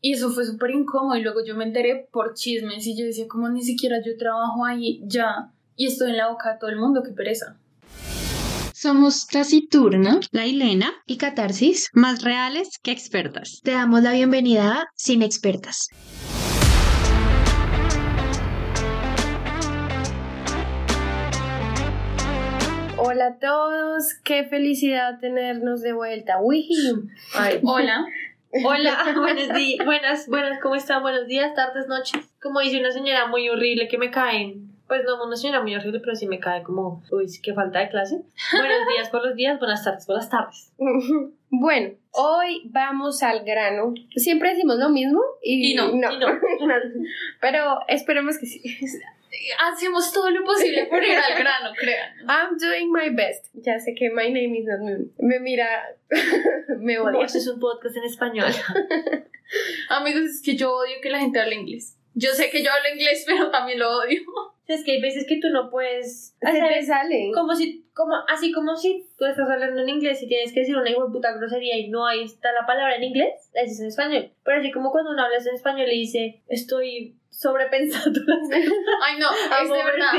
Y eso fue súper incómodo y luego yo me enteré por chismes y yo decía como ni siquiera yo trabajo ahí ya y estoy en la boca de todo el mundo, qué pereza. Somos Taciturna, La Hilena, y Catarsis. más reales que expertas. Te damos la bienvenida a Sin Expertas. Hola a todos, qué felicidad tenernos de vuelta. Uy, ay, Hola. Hola, buenos días, buenas, buenas, ¿cómo están? Buenos días, tardes, noches. Como dice una señora muy horrible que me caen. Pues no, una señora muy horrible, pero sí me cae como, uy, qué falta de clase. Buenos días por los días, buenas tardes por las tardes. Bueno, hoy vamos al grano. Siempre decimos lo mismo y, Y no, y no. Pero esperemos que sí. Hacemos todo lo posible por ir al grano, crean. I'm doing my best. Ya sé que my name is not moon. Me mira, me odia. esto es un podcast en español. Amigos, es que yo odio que la gente hable inglés. Yo sé que yo hablo inglés, pero también lo odio. Es que hay veces que tú no puedes Se te hacer sale. como si, como, así como si tú estás hablando en inglés y tienes que decir una hijo puta grosería y no ahí está la palabra en inglés, la dices en español. Pero así como cuando uno habla en español y dice, estoy sobrepensando las cosas. Ay, no, es de verdad.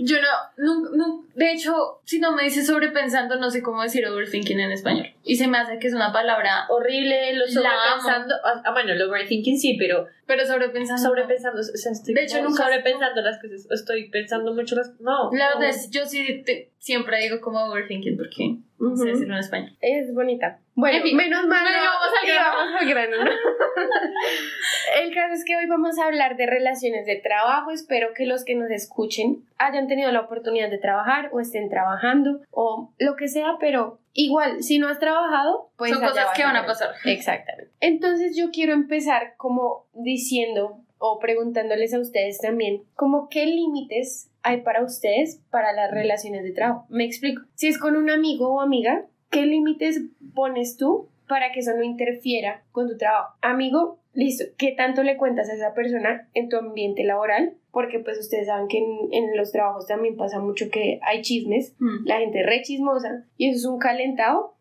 Yo no, nunca, nunca- de hecho, si no me dice sobrepensando, no sé cómo decir overthinking en español. Y se me hace que es una palabra, Horrible, lo sobrepensando. Ah, bueno, lo overthinking sí, pero pero sobrepensando. no. sobrepensando, o sea, estoy De hecho, nunca- sobrepensando las cosas. Estoy pensando mucho las No. La no. verdad es, yo sí te- siempre digo como overthinking porque no sé Ujú. decirlo en español. Es bonita. Bueno, En fin, menos mal. no- vamos al y grano. vamos al grano, ¿no? El caso es que hoy vamos a hablar de relaciones de trabajo. Espero que los que nos escuchen hayan tenido la oportunidad de trabajar o estén trabajando o lo que sea, pero igual, si no has trabajado, pues Son cosas que van a pasar. Exactamente. Entonces yo quiero empezar como diciendo o preguntándoles a ustedes también, como qué límites hay para ustedes para las relaciones de trabajo. Me explico. Si es con un amigo o amiga, ¿qué límites pones tú para que eso no interfiera con tu trabajo? Amigo, listo, ¿qué tanto le cuentas a esa persona en tu ambiente laboral? Porque pues ustedes saben que en, en los trabajos también pasa mucho que hay chismes Mm. la gente es re chismosa y eso es un calentado.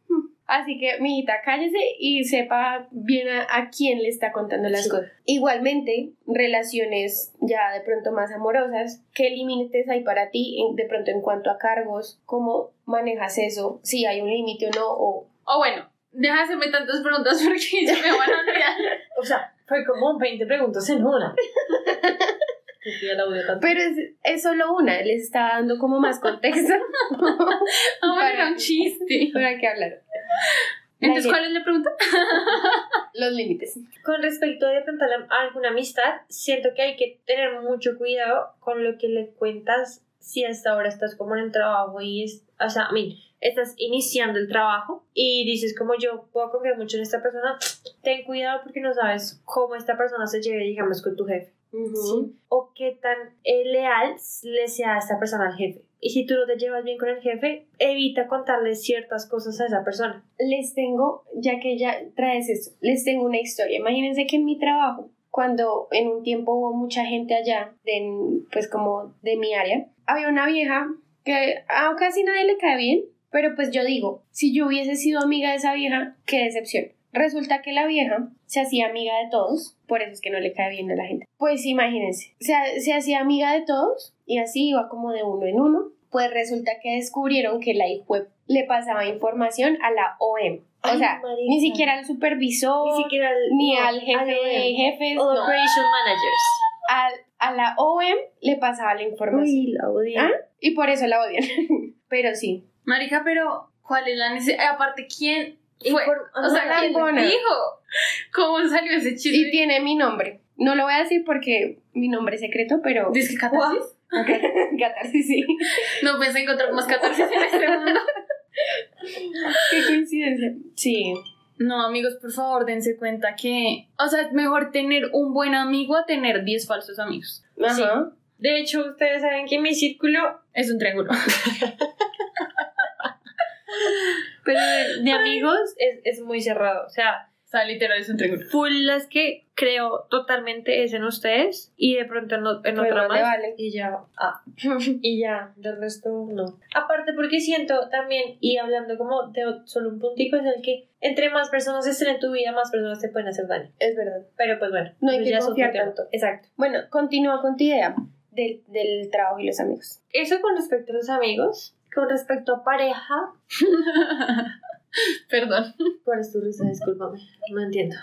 Así que, mijita, cállese y sepa bien a, a quién le está contando las Sí. cosas. Igualmente, relaciones ya de pronto más amorosas, ¿qué límites hay para ti en- de pronto en cuanto a cargos? ¿Cómo manejas eso? Si hay un límite o no, o O bueno, deja de hacerme tantas preguntas porque se me van a olvidar. O sea, fue como 20 preguntas en una. Ya. Pero es, es solo una, les estaba dando como más contexto Ah, bueno, era un chiste. para que hablar. Entonces, ¿cuál es la pregunta? Los límites. Con respecto de pronto a alguna amistad, siento que hay que tener mucho cuidado con lo que le cuentas si hasta ahora estás como en el trabajo y es, o sea, a mí, estás iniciando el trabajo y dices como yo puedo confiar mucho en esta persona, ten cuidado porque no sabes cómo esta persona se lleve, digamos, con tu jefe. ¿sí? O qué tan eh, leal le sea esta persona al jefe. Y si tú no te llevas bien con el jefe, evita contarle ciertas cosas a esa persona. les tengo, ya que ya traes esto, les tengo una historia. Imagínense que en mi trabajo, cuando en un tiempo hubo mucha gente allá, de, pues como de mi área, había una vieja que a casi nadie le cae bien, pero pues yo digo, si yo hubiese sido amiga de esa vieja, qué decepción. Resulta que la vieja se hacía amiga de todos, por eso es que no le cae bien a la gente. Pues imagínense, se, se hacía amiga de todos y así iba como de uno en uno. Pues resulta que descubrieron que la web le pasaba información a la OM. O Ay, sea, marica. ni siquiera al supervisor, Ni siquiera al, ni no, al jefe de jefes, o no. Operation Managers. Al- a la OM le pasaba la información. Uy, la odio. ¿Ah? Y por eso la odian. Pero sí. Marica, pero ¿cuál es la necesidad? Aparte, ¿quién fue? O sea, ¿quién dijo? ¿Cómo salió ese Y chiste? tiene mi nombre. No lo voy a decir porque mi nombre es secreto, pero... ¿Dices que catarsis? Catarsis, sí. No pensé encontrar más catarsis en este mundo. Qué coincidencia. Sí. No, amigos, por favor, dense cuenta que, o sea, es mejor tener un buen amigo a tener 10 falsos amigos. Ajá. De hecho, ustedes saben que mi círculo Es un triángulo. pero de, de amigos es, es muy cerrado. O sea, sea, literal es un triángulo. full las que creo totalmente es en ustedes y de pronto en, o- en Pues otra no más le vale. y ya ah, y ya del resto no aparte porque siento también y hablando como de solo un puntico es el que entre más personas estén en tu vida más personas te pueden hacer daño Es verdad. pero pues bueno No hay que confiar tanto. exacto Bueno, continúa con tu idea del, del trabajo y los amigos. eso con respecto a los amigos con respecto a pareja Perdón. ¿Cuál es tu risa? Discúlpame, no entiendo.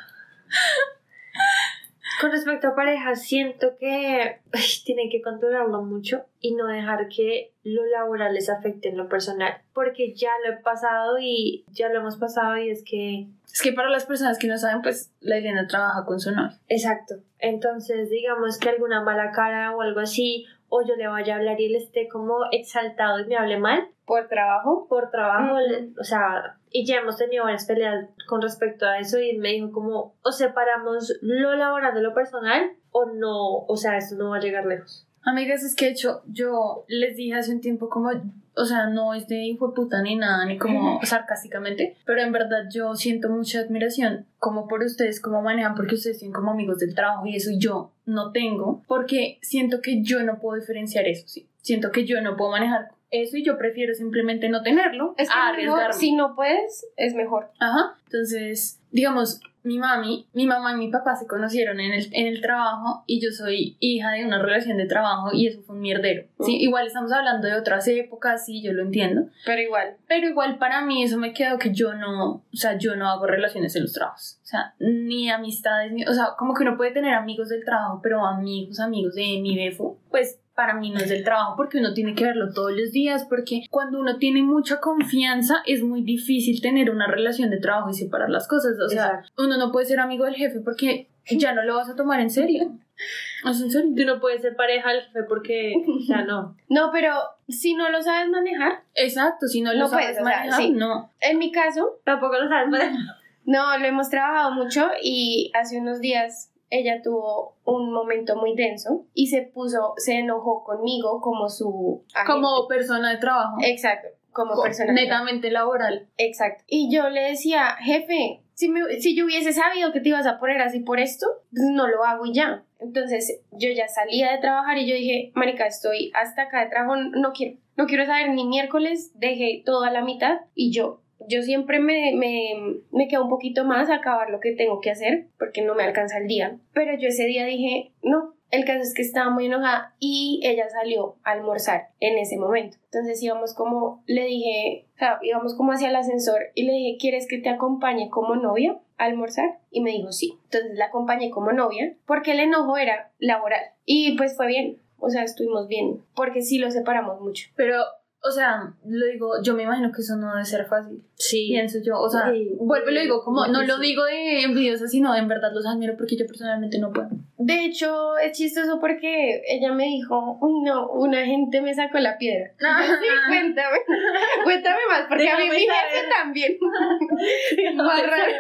Con respecto a pareja, siento que ay, tienen que controlarlo mucho y no dejar que lo laboral les afecte en lo personal, porque ya lo he pasado y ya lo hemos pasado y es que... Es que para las personas que no saben, pues la Elena trabaja con su novio. Exacto. Entonces, digamos que alguna mala cara o algo así, o yo le vaya a hablar y él esté como exaltado y me hable mal, Por trabajo. por trabajo, o sea, y ya hemos tenido varias peleas con respecto a eso y él me dijo como, o separamos lo laboral de lo personal o no, o sea, eso no va a llegar lejos. Amigas, es que de hecho yo les dije hace un tiempo como, o sea, no es de hijo de puta ni nada, ni como sarcásticamente, pero en verdad yo siento mucha admiración como por ustedes, cómo manejan, porque ustedes tienen como amigos del trabajo y eso yo no tengo, porque siento que yo no puedo diferenciar eso, sí. Siento que yo no puedo manejar eso y yo prefiero simplemente no tenerlo Es que a mejor, arriesgarme. si no puedes, es mejor. Ajá. Entonces, digamos, mi mami, mi mamá y mi papá se conocieron en el, en el trabajo y yo soy hija de una relación de trabajo y eso fue un mierdero. Sí, igual estamos hablando de otras épocas, sí, yo lo entiendo. Pero igual. Pero igual para mí eso me quedó que yo no, o sea, yo no hago relaciones en los trabajos. O sea, ni amistades, ni, o sea, como que uno puede tener amigos del trabajo, pero amigos, amigos de mi befo, pues para mí no es del trabajo porque uno tiene que verlo todos los días, porque cuando uno tiene mucha confianza es muy difícil tener una relación de trabajo y separar las cosas. O sea, Exacto. uno no puede ser amigo del jefe porque ya no lo vas a tomar en serio. ¿Es en serio? Tú no puedes ser pareja del jefe porque, sea, no. No, pero si no lo sabes manejar, Exacto, si no lo No sabes puedes, o sea, manejar, sí. no. en mi caso, Tampoco lo sabes manejar. no, lo hemos trabajado mucho y hace unos días ella tuvo un momento muy denso y se puso, se enojó conmigo como su agente. Como persona de trabajo. Exacto, como Co- persona. netamente laboral. Exacto. Y yo le decía, jefe, si, me- si yo hubiese sabido que te ibas a poner así por esto, pues no lo hago y ya. Entonces yo ya salía de trabajar y yo dije, marica, estoy hasta acá de trabajo, no quiero, no quiero saber ni miércoles, dejé todo a la mitad y yo, yo siempre me, me, me quedo un poquito más a acabar lo que tengo que hacer porque no me alcanza el día. Pero yo ese día dije, no, el caso es que estaba muy enojada y ella salió a almorzar en ese momento. Entonces íbamos como, le dije, o sea, íbamos como hacia el ascensor y le dije, ¿quieres que te acompañe como novia a almorzar? Y me dijo, sí. Entonces la acompañé como novia porque el enojo era laboral. Y pues fue bien, o sea, estuvimos bien, porque sí lo separamos mucho. Pero, o sea, lo digo, yo me imagino que eso no debe ser fácil. Sí. Pienso yo, o sea, Sí. vuelvo y lo digo, como, no lo digo de envidiosa, sino en verdad los admiro porque yo personalmente no puedo. De hecho, es chistoso porque ella me dijo, uy, no, una gente me sacó la piedra. Sí, cuéntame, cuéntame más, porque a mí mi jefe también. Más raro.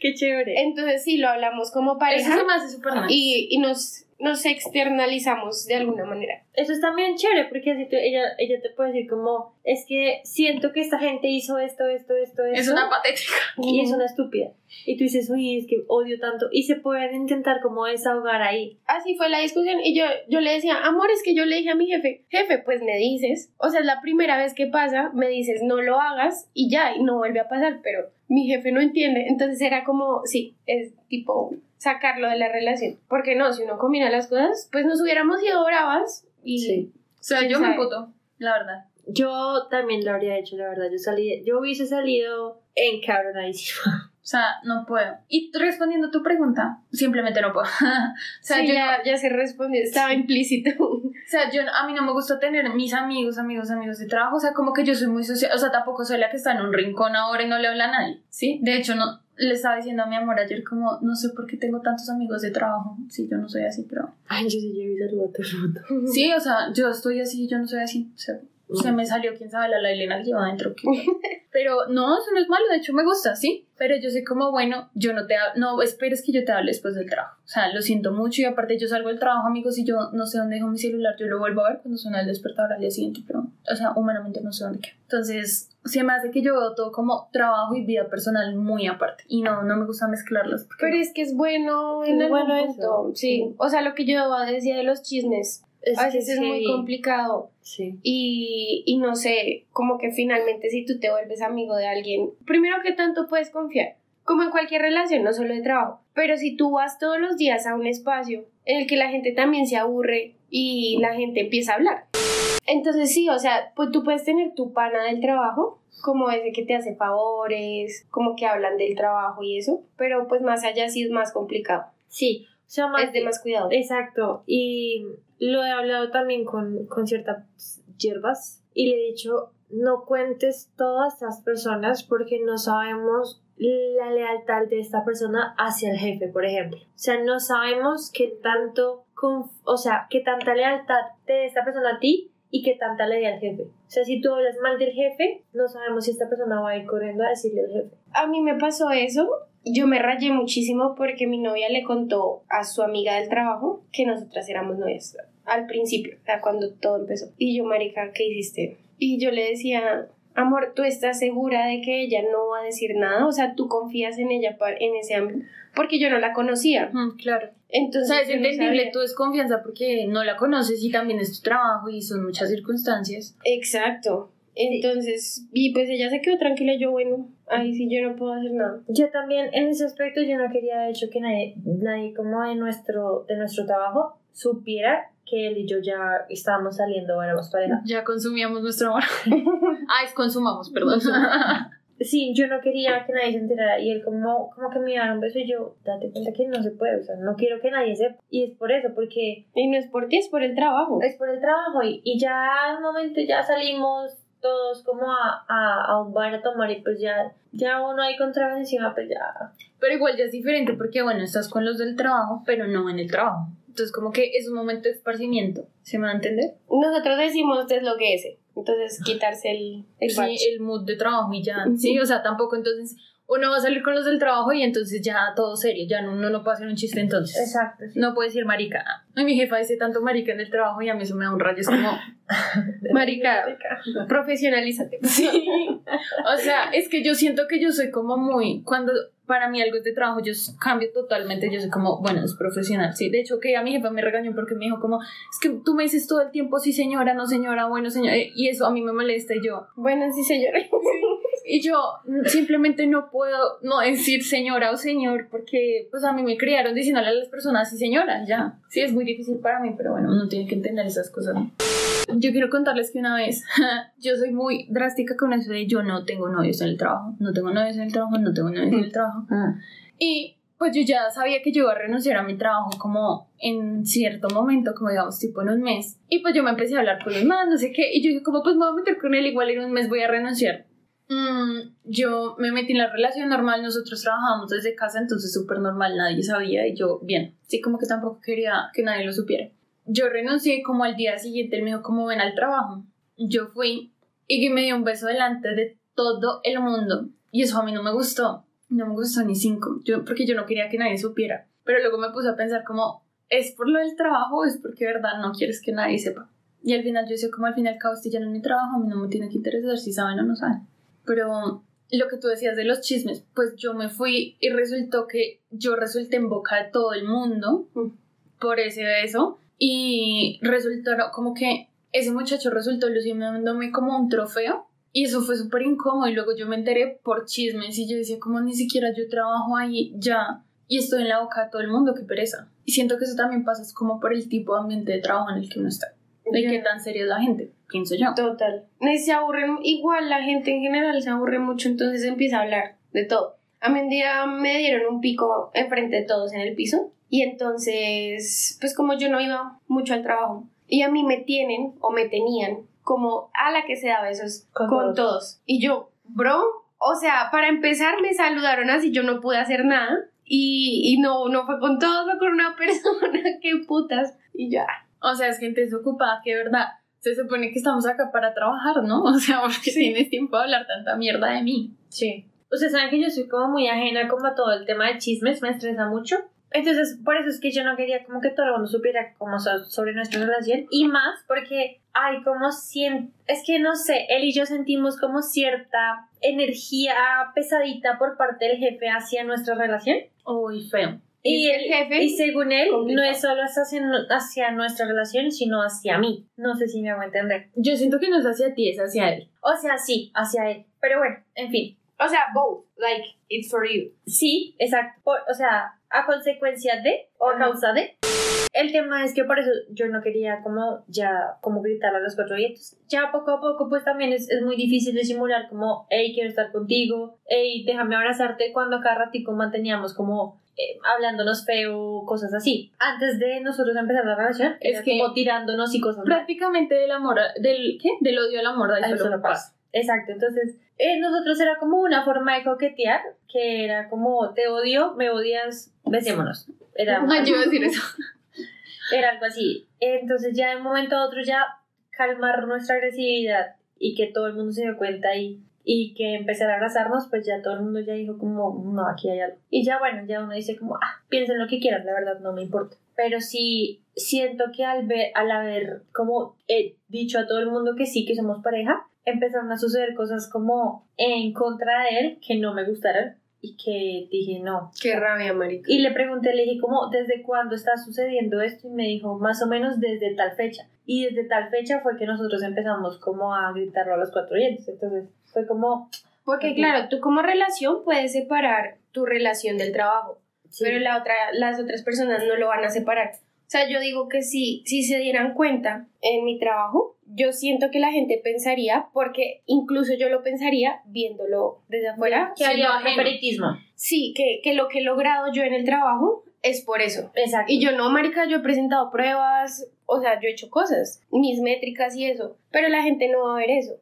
Qué chévere. Entonces sí, lo hablamos como Eso pareja se me hace súper nice. y, y nos, nos externalizamos de alguna manera. Eso es también chévere porque así tú- ella, ella te puede decir como, es que siento que esta gente hizo esto, esto, esto, esto. Es una patética. y es una estúpida. Y tú dices, uy, es que odio tanto. Y se pueden intentar como desahogar ahí. Así fue la discusión y yo, yo le decía, amor, es que yo le dije a mi jefe, jefe, pues me dices, o sea, es la primera vez que pasa, me dices, no lo hagas y ya, y no vuelve a pasar, pero mi jefe no entiende, entonces era como, sí, es tipo sacarlo de la relación, porque no, si uno combina las cosas, pues nos hubiéramos ido bravas y... Sí. O sea, ¿Quién yo me puto, la verdad. Yo también lo habría hecho, la verdad. Yo salí, yo hubiese salido encabronadísima. O sea, no puedo. Y respondiendo a tu pregunta, simplemente no puedo. o sea, Sí, yo ya, ya se respondió, estaba implícito. O sea, yo, a mí no me gusta tener mis amigos, amigos, amigos de trabajo. O sea, como que yo soy muy social. O sea, tampoco soy la que está en un rincón ahora y no le habla a nadie. ¿Sí? De hecho, no, le estaba diciendo a mi amor ayer como, no sé por qué tengo tantos amigos de trabajo. Sí, yo no soy así, pero... Ay, yo sí llevo y saludo a todo el mundo. Sí, o sea, yo estoy así, yo no soy así. O sea, Se me salió, quién sabe, la Lailena que lleva adentro. Pero no, eso no es malo, de hecho me gusta, sí. Pero yo sé como, bueno, yo no te no esperes que yo te hable después del trabajo. O sea, lo siento mucho y aparte yo salgo del trabajo, amigos, y yo no sé dónde dejo mi celular, yo lo vuelvo a ver cuando suena el despertador al día siguiente, pero, o sea, humanamente no sé dónde queda. Entonces, se me hace que yo veo todo como trabajo y vida personal muy aparte. Y no, no me gusta mezclarlas. Pero es que es bueno en Es algún bueno punto. eso. Sí. O sea, lo que yo decía de los chismes. Es a veces es muy complicado. Sí. Y, y no sé, como que finalmente si tú te vuelves amigo de alguien, primero que tanto puedes confiar, como en cualquier relación, no solo de trabajo, pero si tú vas todos los días a un espacio en el que la gente también se aburre y la gente empieza a hablar. Entonces sí, o sea, pues tú puedes tener tu pana del trabajo, como ese que te hace favores, como que hablan del trabajo y eso, pero pues más allá sí es más complicado, Sí. O sea, más es de más cuidado. Exacto. Y lo he hablado también con, con ciertas hierbas y le he dicho, no cuentes todas estas personas porque no sabemos la lealtad de esta persona hacia el jefe, por ejemplo. O sea, no sabemos qué tanto, o sea, qué tanta lealtad de esta persona a ti y qué tanta le dé al jefe. O sea, si tú hablas mal del jefe, no sabemos si esta persona va a ir corriendo a decirle al jefe. A mí me pasó eso. Yo me rayé muchísimo porque mi novia le contó a su amiga del trabajo que nosotras éramos novias al principio, o sea, cuando todo empezó. Y yo, marica, ¿qué hiciste? Y yo le decía, amor, ¿tú estás segura de que ella no va a decir nada? O sea, ¿tú confías en ella en ese ámbito? Porque yo no la conocía. Mm, claro. O Entonces, sea, es no entendible sabía. tu desconfianza porque no la conoces y también es tu trabajo y son muchas circunstancias. Exacto. Entonces, y pues ella se quedó tranquila. Yo, bueno, ahí sí yo no puedo hacer nada. Yo también, en ese aspecto, yo no quería, de hecho, que nadie, nadie como de nuestro, de nuestro trabajo supiera que él y yo ya estábamos saliendo, éramos pareja. Ya consumíamos nuestro amor. ah, es consumamos, perdón. Sí, yo no quería que nadie se enterara y él como, como que me iba a dar un beso y yo, date cuenta que no se puede, o sea, no quiero que nadie sepa. Y es por eso, porque Y no es por ti, es por el trabajo. es por el trabajo y, y ya un momento ya salimos todos como a, a, a un bar a tomar y pues ya, ya uno ahí con tragos encima, pues ya... Pero igual ya es diferente porque, bueno, estás con los del trabajo, pero no en el trabajo. Entonces, como que es un momento de esparcimiento. ¿Se me va a entender? Nosotros decimos deslogueese. Entonces, quitarse el, el sí, el mood de trabajo y ya. Sí, o sea, tampoco entonces uno va a salir con los del trabajo y entonces ya todo serio. Ya no, uno no puede hacer un chiste entonces. Exacto. sí. No puede decir marica. Ay, mi jefa dice tanto marica en el trabajo y a mí eso me da un rayo. Es como, Marica, profesionalízate. Sí. O sea, es que yo siento que yo soy como muy. Cuando para mí algo es de trabajo, yo cambio totalmente. Yo soy como, bueno, es profesional. Sí, de hecho, que a mi jefa me regañó porque me dijo, como, es que tú me dices todo el tiempo, sí, señora, no, señora, bueno, señora. eh, Y eso a mí me molesta. Y yo, Bueno, sí, señora. y yo simplemente no puedo no decir señora o señor porque, pues a mí me criaron diciéndole a las personas, sí, señora, ya. Sí, es muy difícil para mí, pero bueno, uno tiene que entender esas cosas. Yo quiero contarles que una vez yo soy muy drástica con eso de yo no tengo novios en el trabajo, no tengo novios en el trabajo, no tengo novios en el trabajo. Y pues yo ya sabía que yo iba a renunciar a mi trabajo como en cierto momento, como digamos tipo en un mes. Y pues yo me empecé a hablar con los más, no sé qué, y yo dije como pues me voy a meter con él, igual en un mes voy a renunciar. Mm, yo me metí en la relación normal, nosotros trabajábamos desde casa, entonces súper normal, nadie sabía y yo bien. Sí, como que tampoco quería que nadie lo supiera. Yo renuncié como al día siguiente, él me dijo, ¿cómo ven al trabajo? Yo fui y me dio un beso delante de todo el mundo. Y eso a mí no me gustó. No me gustó ni cinco. Yo, porque yo no quería que nadie supiera. Pero luego me puse a pensar como, ¿es por lo del trabajo o es porque de verdad no quieres que nadie sepa? Y al final yo decía, como al final cabo ya no es mi trabajo, a mí no me tiene que interesar si saben o no saben. Pero lo que tú decías de los chismes, pues yo me fui y resultó que yo resulté en boca de todo el mundo Mm. por ese beso. Y resultó como que ese muchacho resultó luciéndome como un trofeo. Y eso fue súper incómodo. Y luego yo me enteré por chismes. Y yo decía, como ni siquiera yo trabajo ahí ya. Y estoy en la boca de todo el mundo, qué pereza. Y siento que eso también pasa es como por el tipo de ambiente de trabajo en el que uno está. De Ya. qué tan seria es la gente, pienso yo. Total. Y se aburren, igual la gente en general se aburre mucho, entonces empieza a hablar de todo. A mí un día me dieron un pico enfrente de todos en el piso y entonces, pues como yo no iba mucho al trabajo y a mí me tienen o me tenían como a la que se da besos Con con, todos. todos. Y yo, bro, o sea, para empezar me saludaron así, yo no pude hacer nada y, y no, no fue con todos, fue con una persona, qué putas. Y ya. O sea, es gente desocupada que de verdad se supone que estamos acá para trabajar, ¿no? O sea, porque tienes tiempo de hablar tanta mierda de mí. Sí. Ustedes saben que yo soy como muy ajena como a todo el tema de chismes, me estresa mucho. Entonces, por eso es que yo no quería como que todo el mundo supiera como so- sobre nuestra relación. Y más porque hay como cien... Es que no sé, él y yo sentimos como cierta energía pesadita por parte del jefe hacia nuestra relación. Uy, feo. Y el jefe, y según él, complicado. no es solo hacia, hacia nuestra relación, sino hacia mí. No sé si me hago entender. Yo siento que no es hacia ti, es hacia él. O sea, sí, hacia él. Pero bueno, en fin. O sea, both, like, it's for you. Sí, exacto. Por- o sea, a consecuencia de o a causa de. El tema es que por eso yo no quería como ya como gritar a los cuatro vientos. Ya poco a poco pues también es, es muy difícil de simular como, hey, quiero estar contigo, hey, déjame abrazarte cuando cada ratico manteníamos como eh, hablándonos feo, cosas así. Antes de nosotros empezar la relación, Es era que- como tirándonos y cosas. Prácticamente del amor, del, ¿qué? Del odio al amor, solo solo paz. paz. Exacto, entonces eh, nosotros era como una forma de coquetear, que era como te odio, me odias, besémonos. Era, Ay, yo iba a decir eso. era algo así. Entonces ya de un momento a otro ya calmar nuestra agresividad y que todo el mundo se dio cuenta y, y que empezar a abrazarnos, pues ya todo el mundo ya dijo como, no, aquí hay algo. Y ya bueno, ya uno dice como, ah, piensen lo que quieran, la verdad no me importa. Pero sí siento que al, ver, al haber como he dicho a todo el mundo que sí, que somos pareja, empezaron a suceder cosas como en contra de él que no me gustaron y que dije no, Qué rabia, marica. y le pregunté, le dije, ¿cómo, desde cuándo está sucediendo esto? Y me dijo, más o menos desde tal fecha. Y desde tal fecha fue que nosotros empezamos como a gritarlo a los cuatro dientes. Entonces fue como... Porque claro, tú como relación puedes separar tu relación del trabajo, sí, pero la otra, las otras personas no lo van a separar. O sea, yo digo que si, si se dieran cuenta en mi trabajo, yo siento que la gente pensaría, porque incluso yo lo pensaría viéndolo desde afuera, que ajeno. favoritismo. sí, que, que lo que he logrado yo en el trabajo es por eso. Exacto. Y yo no, marica, yo he presentado pruebas, o sea, yo he hecho cosas, mis métricas y eso, pero la gente no va a ver eso.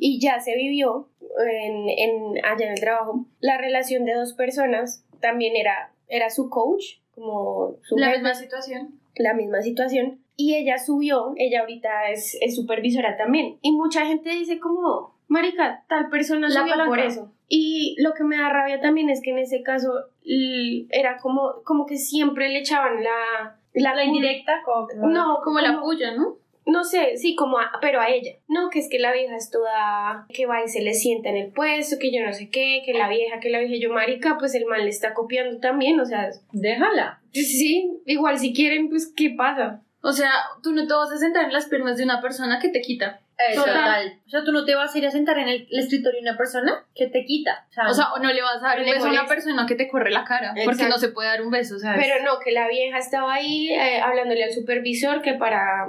Y ya se vivió en, en- allá en el trabajo. La relación de dos personas también era, era su coach, como su La jefe, misma situación. la misma situación. Y ella subió, ella ahorita es, es supervisora también. Y mucha gente dice como, marica, tal persona La subió por eso. Y lo que me da rabia también es que en ese caso era como, como que siempre le echaban la... La, La indirecta, como... No, Como la puya, ¿no? no sé, sí, como a, pero a ella. No, que es que la vieja es toda, que va y se le sienta en el puesto, que yo no sé qué, que la vieja, que la vieja, yo marica, pues el mal le está copiando también, o sea, Déjala. sí, igual si quieren, pues, ¿qué pasa? O sea, tú no te vas a sentar en las piernas de una persona que te quita. Total. O sea, tú no te vas a ir a sentar en el, el escritorio de una persona que te quita. O sea, O sea, o no le vas a dar un beso a una persona que te corre la cara. Porque no se puede dar un beso, ¿sabes? Pero no, que la vieja estaba ahí eh, hablándole al supervisor que para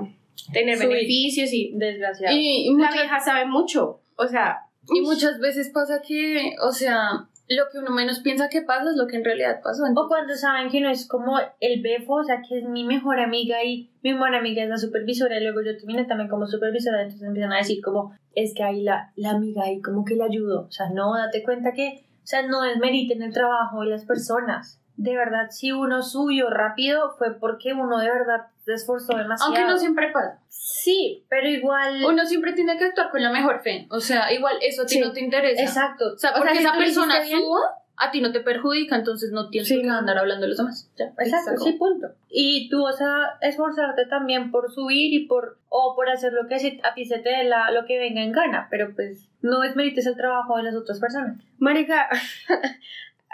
tener Subir. beneficios y desgraciado. y, y la vieja sabe mucho, o sea, y muchas veces pasa que, o sea, lo que uno menos piensa que pasa es lo que en realidad pasó. O cuando saben que no es como el befo, o sea, que es mi mejor amiga y mi mejor amiga es la supervisora y luego yo terminé también como supervisora, entonces empiezan a decir como, es que ahí la, la amiga ahí como que le ayudó. O sea, no, date cuenta que, o sea, no desmeriten el trabajo de las personas. De verdad, si uno subió rápido fue porque uno de verdad se esforzó demasiado. aunque no siempre pasa. Sí, pero igual... Uno siempre tiene que actuar con la mejor fe. O sea, igual eso a ti Sí. no te interesa. Exacto. O sea, O sea, porque si esa persona suba, a ti no te perjudica, entonces no tienes Sí, por qué no. andar hablando de los demás. Ya, Exacto, sí, punto. Y tú vas a esforzarte también por subir y por, o por hacer lo que a ti se te dé la, lo que venga en gana, pero pues no desmerites el trabajo de las otras personas. Marica,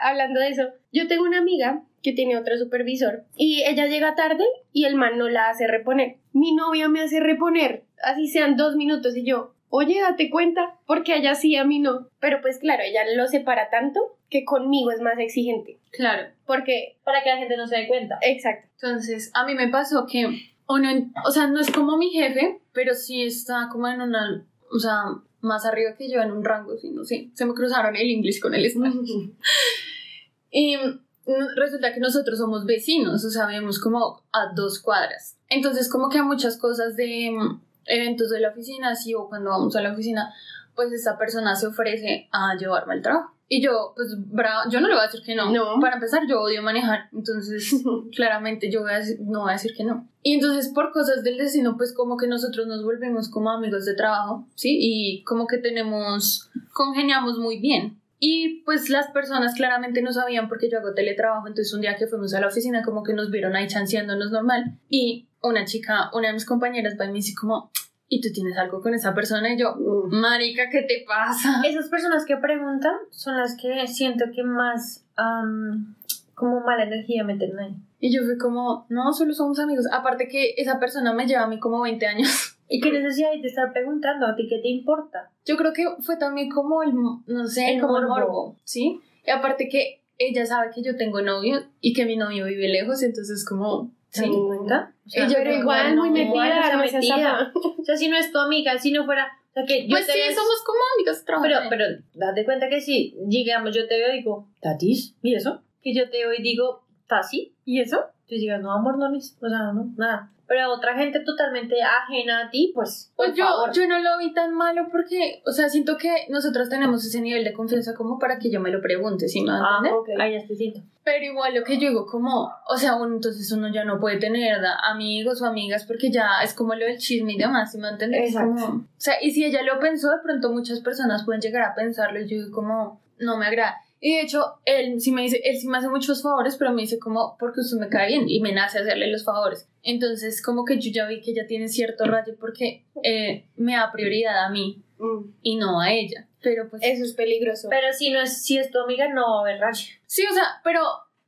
hablando de eso, yo tengo una amiga que tiene otro supervisor y ella llega tarde y el man no la hace reponer. Mi novia me hace reponer, así sean dos minutos y yo, oye, date cuenta, porque a ella sí, a mí no. Pero pues claro, ella lo separa tanto que conmigo es más exigente. Claro. Porque, Para que la gente no se dé cuenta. exacto, Entonces, a mí me pasó que uno, en- o sea, no es como mi jefe, pero sí está como en una, o sea, más arriba que yo en un rango, sí, no sé. Se me cruzaron el inglés con el español. y resulta que nosotros somos vecinos, o sea, vivimos como a dos cuadras. Entonces, como que a muchas cosas de mm, eventos de la oficina, sí, o cuando vamos a la oficina, pues esta persona se ofrece a llevarme al trabajo. Y yo, pues, brava, yo no le voy a decir que no. No. Para empezar, yo odio manejar. Entonces, claramente yo voy a decir- no voy a decir que no. Y entonces, por cosas del destino, pues, como que nosotros nos volvemos como amigos de trabajo, ¿sí? Y como que tenemos, congeniamos muy bien. Y pues las personas claramente no sabían porque yo hago teletrabajo, entonces un día que fuimos a la oficina como que nos vieron ahí chanceándonos normal y una chica, una de mis compañeras va y me dice como, ¿y tú tienes algo con esa persona? Y yo, marica, ¿qué te pasa? Esas personas que preguntan son las que siento que más am, como mala energía meten ahí. Y yo fui como, no, solo somos amigos. Aparte que esa persona me lleva a mí como 20 años. ¿Y qué necesidad hay de estar preguntando? ¿A ti qué te importa? Yo creo que fue también como el, no sé, El como el morbo. morbo, ¿sí? Y aparte que ella sabe que yo tengo novio y que mi novio vive lejos, entonces como... ¿Se dan cuenta? O sea, Y yo Pero igual, muy metida, igual, o sea, no metida. O sea, si no es tu amiga, si no fuera... O sea, que yo Pues te sí, veo- somos como amigas Pero, trabajando. pero date cuenta que si, digamos, yo te veo y digo, ¿Tatis? ¿Y eso? Que yo te veo y digo, ¿Tasi? ¿Y eso? Tú digas, no, amor, no, mis- o sea, no, nada. Pero otra gente totalmente ajena a ti, pues, por Pues yo, favor. yo no lo vi tan malo porque, o sea, siento que nosotros tenemos ese nivel de confianza como para que yo me lo pregunte, ¿sí me va a Ah, entender? ok. ahí ya siento. Pero igual lo que yo digo, como, o sea, uno, entonces uno ya no puede tener da, amigos o amigas porque ya es como lo del chisme y demás, ¿sí me entiendes? Exacto. Como- o sea, y si ella lo pensó, de pronto muchas personas pueden llegar a pensarlo y yo digo, como, no me agrada. Y de hecho, él sí me dice, él sí me hace muchos favores, pero me dice como, porque usted me cae bien y me nace hacerle los favores. Entonces, como que yo ya vi que ella tiene cierto rayo porque eh, me da prioridad a mí Mm. y no a ella. Pero pues... Eso es peligroso. Pero si no es, si es tu amiga, no va a haber rayo. Sí, o sea, pero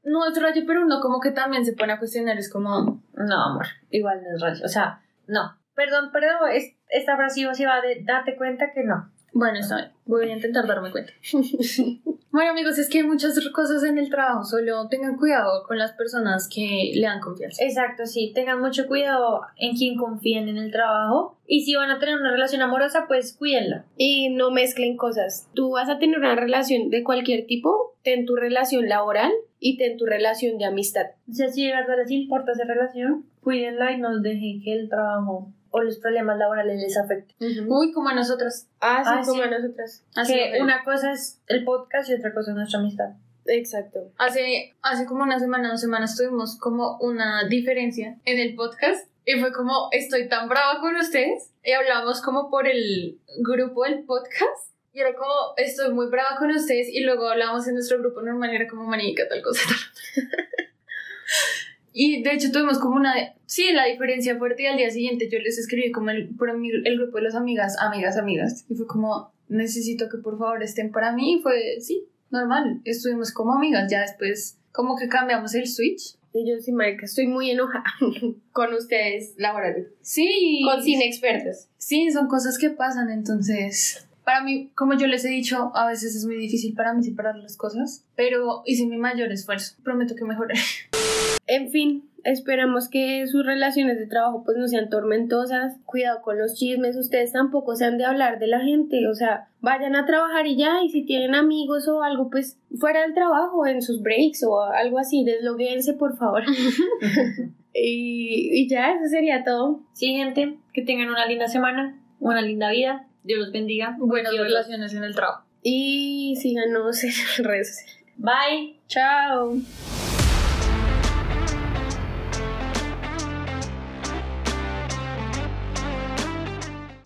no es rayo, pero uno como que también se pone a cuestionar, es como... No, amor, igual no es rayo. O sea, no. Perdón, pero es, esta frase sí va de date cuenta que no. Bueno, está bien. Voy a intentar darme cuenta. bueno, amigos, es que hay muchas cosas en el trabajo. Solo tengan cuidado con las personas que le dan confianza. Exacto, sí. Tengan mucho cuidado en quien confíen en el trabajo. Y si van a tener una relación amorosa, pues cuídenla. Y no mezclen cosas. Tú vas a tener una relación de cualquier tipo, ten tu relación laboral y ten tu relación de amistad. O sea, si de verdad les importa esa relación, cuídenla y no dejen que el trabajo o los problemas laborales les afecten. Uy, como a nosotras. Ah, sí, Ah, como sí. a nosotras. Así que es. una cosa es el podcast y otra cosa es nuestra amistad. Exacto. Hace, hace como una semana, dos semanas tuvimos como una diferencia en el podcast y fue como, estoy tan brava con ustedes y hablamos como por el grupo del podcast y era como, estoy muy brava con ustedes y luego hablamos en nuestro grupo normal y era como, manica, tal cosa, tal. Y de hecho tuvimos como una, sí, la diferencia fuerte y al día siguiente yo les escribí como el, por el grupo de las amigas, amigas, amigas, y fue como, necesito que por favor estén para mí, y fue, sí, normal, estuvimos como amigas, ya después como que cambiamos el switch. Y yo sí, marica, estoy muy enojada con ustedes laborales. Sí. Con sin expertos. Sí, son cosas que pasan, entonces... Para mí, como yo les he dicho, a veces es muy difícil para mí separar las cosas, pero hice mi mayor esfuerzo. Prometo que mejoraré. En fin, esperamos que sus relaciones de trabajo pues no sean tormentosas. Cuidado con los chismes, ustedes tampoco se han de hablar de la gente, o sea, vayan a trabajar y ya, y si tienen amigos o algo, pues fuera del trabajo, en sus breaks o algo así, desloguense por favor. y, y ya, eso sería todo. Sí, gente, que tengan una linda semana, una linda vida. Dios los bendiga. Buenas Dios los- relaciones en el trabajo. Y síganos en redes. Bye. Chao.